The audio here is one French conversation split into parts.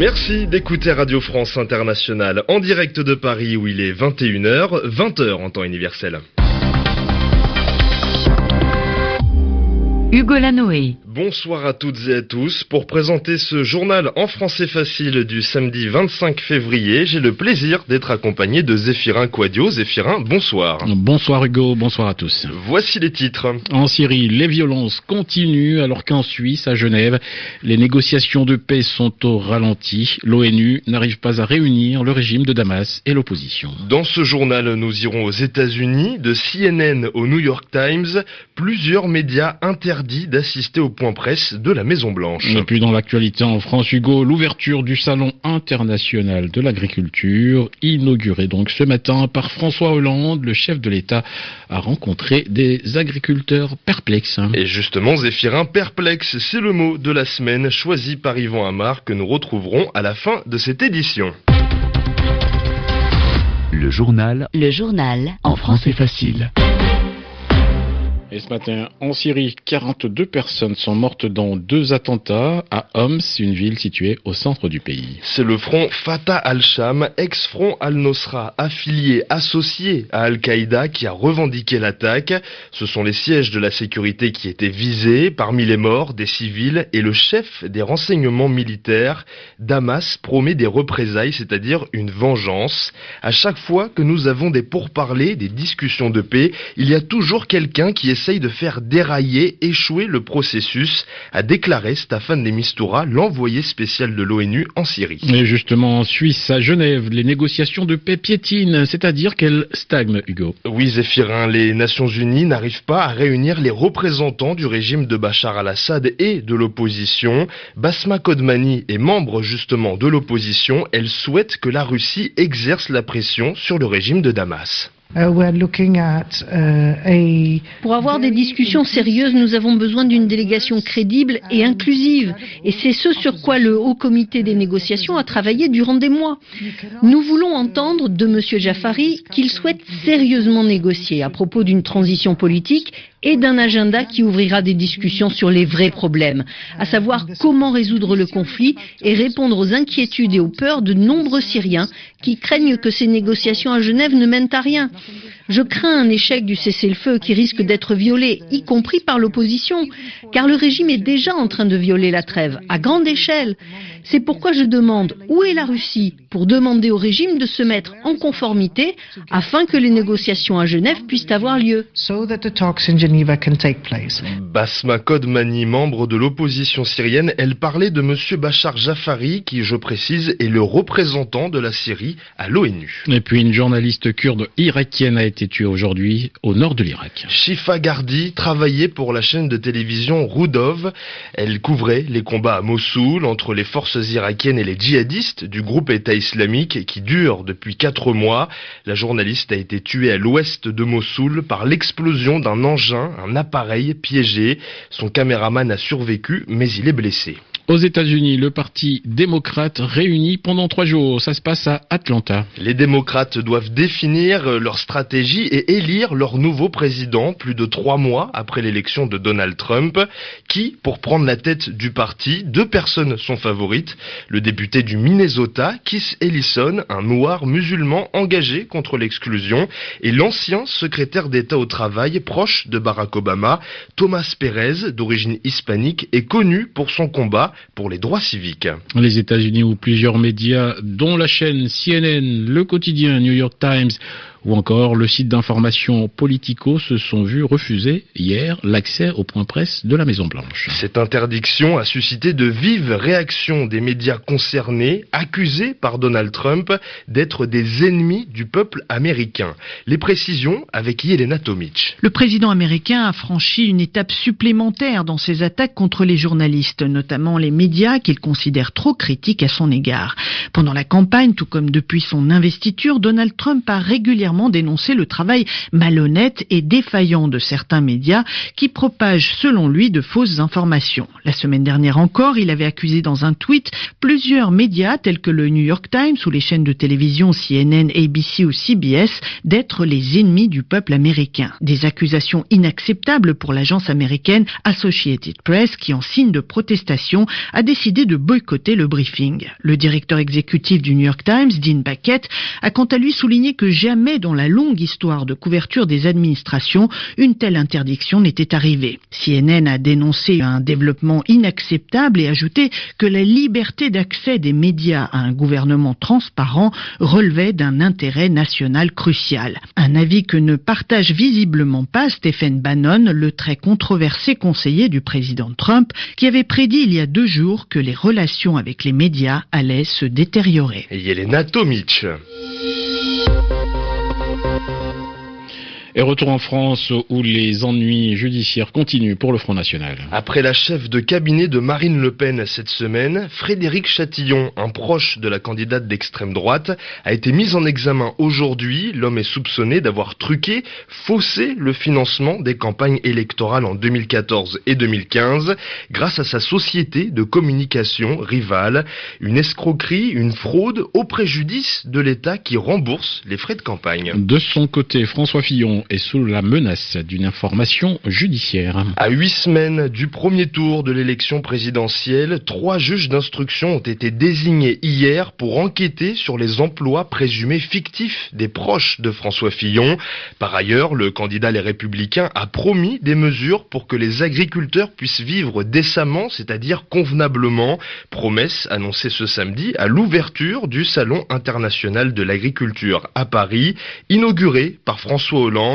Merci d'écouter Radio France Internationale en direct de Paris où il est 21h, 20h en temps universel. Hugo Lanoé. Bonsoir à toutes et à tous. Pour présenter ce journal en français facile du samedi 25 février, j'ai le plaisir d'être accompagné de Zéphirin Quadio. Zéphirin, bonsoir. Bonsoir Hugo, bonsoir à tous. Voici les titres. En Syrie, les violences continuent alors qu'en Suisse, à Genève, les négociations de paix sont au ralenti. L'ONU n'arrive pas à réunir le régime de Damas et l'opposition. Dans ce journal, nous irons aux États-Unis, de CNN au New York Times, plusieurs médias interdits d'assister au point presse de la Maison Blanche. Et puis dans l'actualité en France, Hugo, l'ouverture du Salon international de l'agriculture, inauguré donc ce matin par François Hollande, le chef de l'État, a rencontré des agriculteurs perplexes. Et justement, Zéphirin, perplexe, c'est le mot de la semaine choisi par Yvan Amar que nous retrouverons à la fin de cette édition. Le journal. Le journal. En français facile. Et ce matin, en Syrie, 42 personnes sont mortes dans deux attentats à Homs, une ville située au centre du pays. C'est le front Fatah al-Sham, ex-front al-Nosra, affilié, associé à Al-Qaïda, qui a revendiqué l'attaque. Ce sont les sièges de la sécurité qui étaient visés. Parmi les morts, des civils et le chef des renseignements militaires. Damas promet des représailles, c'est-à-dire une vengeance. À chaque fois que nous avons des pourparlers, des discussions de paix, il y a toujours quelqu'un qui essaye de faire dérailler, échouer le processus, a déclaré Staffan de Mistura, l'envoyé spécial de l'ONU en Syrie. Et justement, en Suisse, à Genève, les négociations de paix piétinent, c'est-à-dire qu'elles stagnent, Hugo. Oui, Zéphirin, les Nations Unies n'arrivent pas à réunir les représentants du régime de Bachar al-Assad et de l'opposition. Basma Kodmani est membre justement de l'opposition. Elle souhaite que la Russie exerce la pression sur le régime de Damas. Uh, uh, Pour avoir des discussions sérieuses, nous avons besoin d'une délégation crédible et inclusive. Et c'est ce sur quoi le Haut Comité des négociations a travaillé durant des mois. Nous voulons entendre de M. Jafari qu'il souhaite sérieusement négocier à propos d'une transition politique et d'un agenda qui ouvrira des discussions sur les vrais problèmes, à savoir comment résoudre le conflit et répondre aux inquiétudes et aux peurs de nombreux Syriens qui craignent que ces négociations à Genève ne mènent à rien. Je crains un échec du cessez-le-feu qui risque d'être violé, y compris par l'opposition, car le régime est déjà en train de violer la trêve, à grande échelle. C'est pourquoi je demande où est la Russie pour demander au régime de se mettre en conformité afin que les négociations à Genève puissent avoir lieu. Basma Kodmani, membre de l'opposition syrienne, elle parlait de M. Bachar Jafari, qui, je précise, est le représentant de la Syrie à l'ONU. Et puis une journaliste kurde irakienne a été tuée aujourd'hui au nord de l'Irak. Shifa Gardi travaillait pour la chaîne de télévision Rudov. Elle couvrait les combats à Mossoul entre les forces irakiennes et les djihadistes du groupe État islamique qui dure depuis quatre mois. La journaliste a été tuée à l'ouest de Mossoul par l'explosion d'un engin, un appareil piégé. Son caméraman a survécu, mais il est blessé. Aux États-Unis, le Parti démocrate réuni pendant trois jours. Ça se passe à Atlanta. Les démocrates doivent définir leur stratégie et élire leur nouveau président plus de trois mois après l'élection de Donald Trump. Qui, pour prendre la tête du parti, deux personnes sont favorites. Le député du Minnesota, Keith Ellison, un noir musulman engagé contre l'exclusion, et l'ancien secrétaire d'État au travail proche de Barack Obama, Thomas Perez, d'origine hispanique, est connu pour son combat pour les droits civiques. Les États-Unis où plusieurs médias, dont la chaîne CNN, le quotidien New York Times, ou encore le site d'information Politico se sont vus refuser hier l'accès au point presse de la Maison Blanche. Cette interdiction a suscité de vives réactions des médias concernés, accusés par Donald Trump d'être des ennemis du peuple américain. Les précisions avec Yelena Tomic. Le président américain a franchi une étape supplémentaire dans ses attaques contre les journalistes, notamment les médias qu'il considère trop critiques à son égard. Pendant la campagne, tout comme depuis son investiture, Donald Trump a régulièrement clairement dénoncé le travail malhonnête et défaillant de certains médias qui propagent selon lui de fausses informations. La semaine dernière encore, il avait accusé dans un tweet plusieurs médias tels que le New York Times ou les chaînes de télévision CNN, ABC ou CBS d'être les ennemis du peuple américain. Des accusations inacceptables pour l'agence américaine Associated Press qui, en signe de protestation, a décidé de boycotter le briefing. Le directeur exécutif du New York Times, Dean Baquet, a quant à lui souligné que jamais dans la longue histoire de couverture des administrations, une telle interdiction n'était arrivée. CNN a dénoncé un développement inacceptable et ajouté que la liberté d'accès des médias à un gouvernement transparent relevait d'un intérêt national crucial. Un avis que ne partage visiblement pas Stephen Bannon, le très controversé conseiller du président Trump, qui avait prédit il y a deux jours que les relations avec les médias allaient se détériorer. Yelena Tomic. thank you Et retour en France où les ennuis judiciaires continuent pour le Front National. Après la chef de cabinet de Marine Le Pen cette semaine, Frédéric Chatillon, un proche de la candidate d'extrême droite, a été mis en examen aujourd'hui. L'homme est soupçonné d'avoir truqué, faussé le financement des campagnes électorales en 2014 et 2015 grâce à sa société de communication rivale. Une escroquerie, une fraude au préjudice de l'État qui rembourse les frais de campagne. De son côté, François Fillon est sous la menace d'une information judiciaire. À huit semaines du premier tour de l'élection présidentielle, trois juges d'instruction ont été désignés hier pour enquêter sur les emplois présumés fictifs des proches de François Fillon. Par ailleurs, le candidat Les Républicains a promis des mesures pour que les agriculteurs puissent vivre décemment, c'est-à-dire convenablement. Promesse annoncée ce samedi à l'ouverture du Salon international de l'agriculture à Paris, inauguré par François Hollande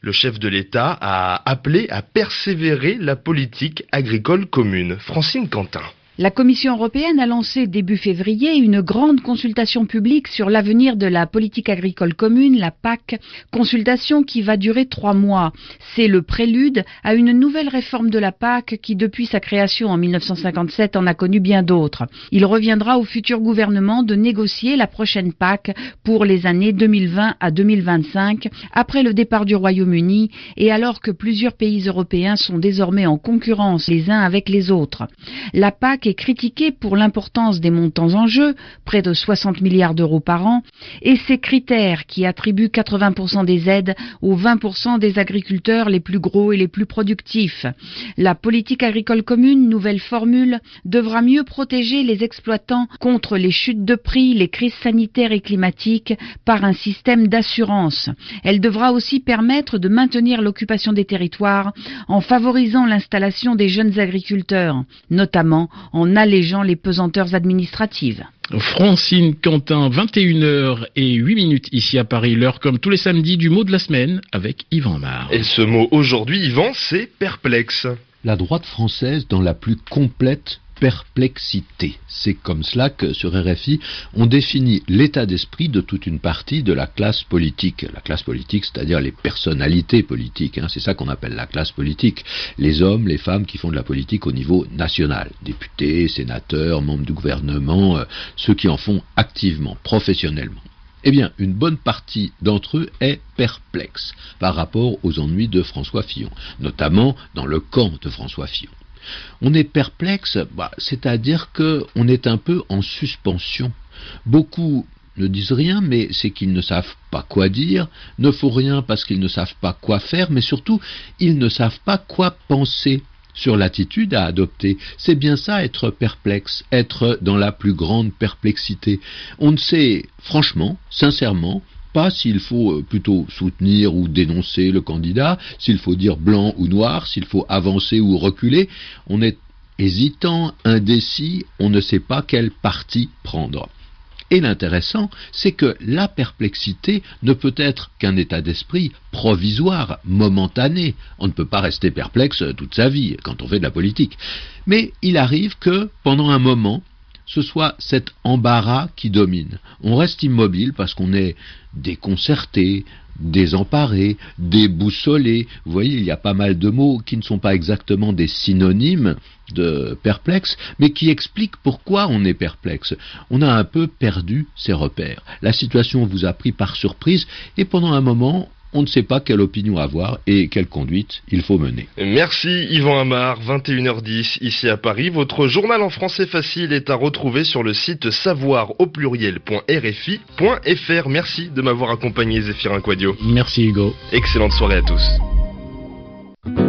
le chef de l'État a appelé à persévérer la politique agricole commune. Francine Quentin. La Commission européenne a lancé début février une grande consultation publique sur l'avenir de la politique agricole commune, la PAC, consultation qui va durer trois mois. C'est le prélude à une nouvelle réforme de la PAC qui, depuis sa création en 1957, en a connu bien d'autres. Il reviendra au futur gouvernement de négocier la prochaine PAC pour les années 2020 à 2025, après le départ du Royaume-Uni et alors que plusieurs pays européens sont désormais en concurrence les uns avec les autres. Est critiqué pour l'importance des montants en jeu, près de 60 milliards d'euros par an, et ses critères qui attribuent 80% des aides aux 20% des agriculteurs les plus gros et les plus productifs. La politique agricole commune, nouvelle formule, devra mieux protéger les exploitants contre les chutes de prix, les crises sanitaires et climatiques par un système d'assurance. Elle devra aussi permettre de maintenir l'occupation des territoires en favorisant l'installation des jeunes agriculteurs, notamment en allégeant les pesanteurs administratives. Francine Quentin, 21h et 8 minutes ici à Paris, l'heure comme tous les samedis du mot de la semaine avec Yvan Mar. Et ce mot aujourd'hui, Yvan, c'est perplexe. La droite française dans la plus complète perplexité. C'est comme cela que sur RFI, on définit l'état d'esprit de toute une partie de la classe politique. La classe politique, c'est-à-dire les personnalités politiques. Hein. c'est ça qu'on appelle la classe politique. Les hommes, les femmes qui font de la politique au niveau national. Députés, sénateurs, membres du gouvernement, euh, ceux qui en font activement, professionnellement. Eh bien, une bonne partie d'entre eux est perplexe par rapport aux ennuis de François Fillon, notamment dans le camp de François Fillon. On est perplexe, bah, c'est-à-dire qu'on est un peu en suspension. Beaucoup ne disent rien, mais c'est qu'ils ne savent pas quoi dire, ne font rien parce qu'ils ne savent pas quoi faire, mais surtout, ils ne savent pas quoi penser sur l'attitude à adopter. C'est bien ça être perplexe, être dans la plus grande perplexité. On ne sait franchement, sincèrement, s'il faut euh, plutôt soutenir ou dénoncer le candidat, s'il faut dire blanc ou noir, s'il faut avancer ou reculer. On est hésitant, indécis, on ne sait pas quel parti prendre. Et l'intéressant, c'est que la perplexité ne peut être qu'un état d'esprit provisoire, momentané. On ne peut pas rester perplexe toute sa vie quand on fait de la politique. Mais il arrive que, pendant un moment, ce soit cet embarras qui domine. On reste immobile parce qu'on est déconcerté, désemparé, déboussolé. Vous voyez, il y a pas mal de mots qui ne sont pas exactement des synonymes de perplexe, mais qui expliquent pourquoi on est perplexe. On a un peu perdu ses repères. La situation vous a pris par surprise et pendant un moment, on ne sait pas quelle opinion avoir et quelle conduite il faut mener. Merci Yvan Amar, 21h10 ici à Paris. Votre journal en français facile est à retrouver sur le site savoir au pluriel.rfi.fr. Merci de m'avoir accompagné Zéphirin Quadio. Merci Hugo. Excellente soirée à tous.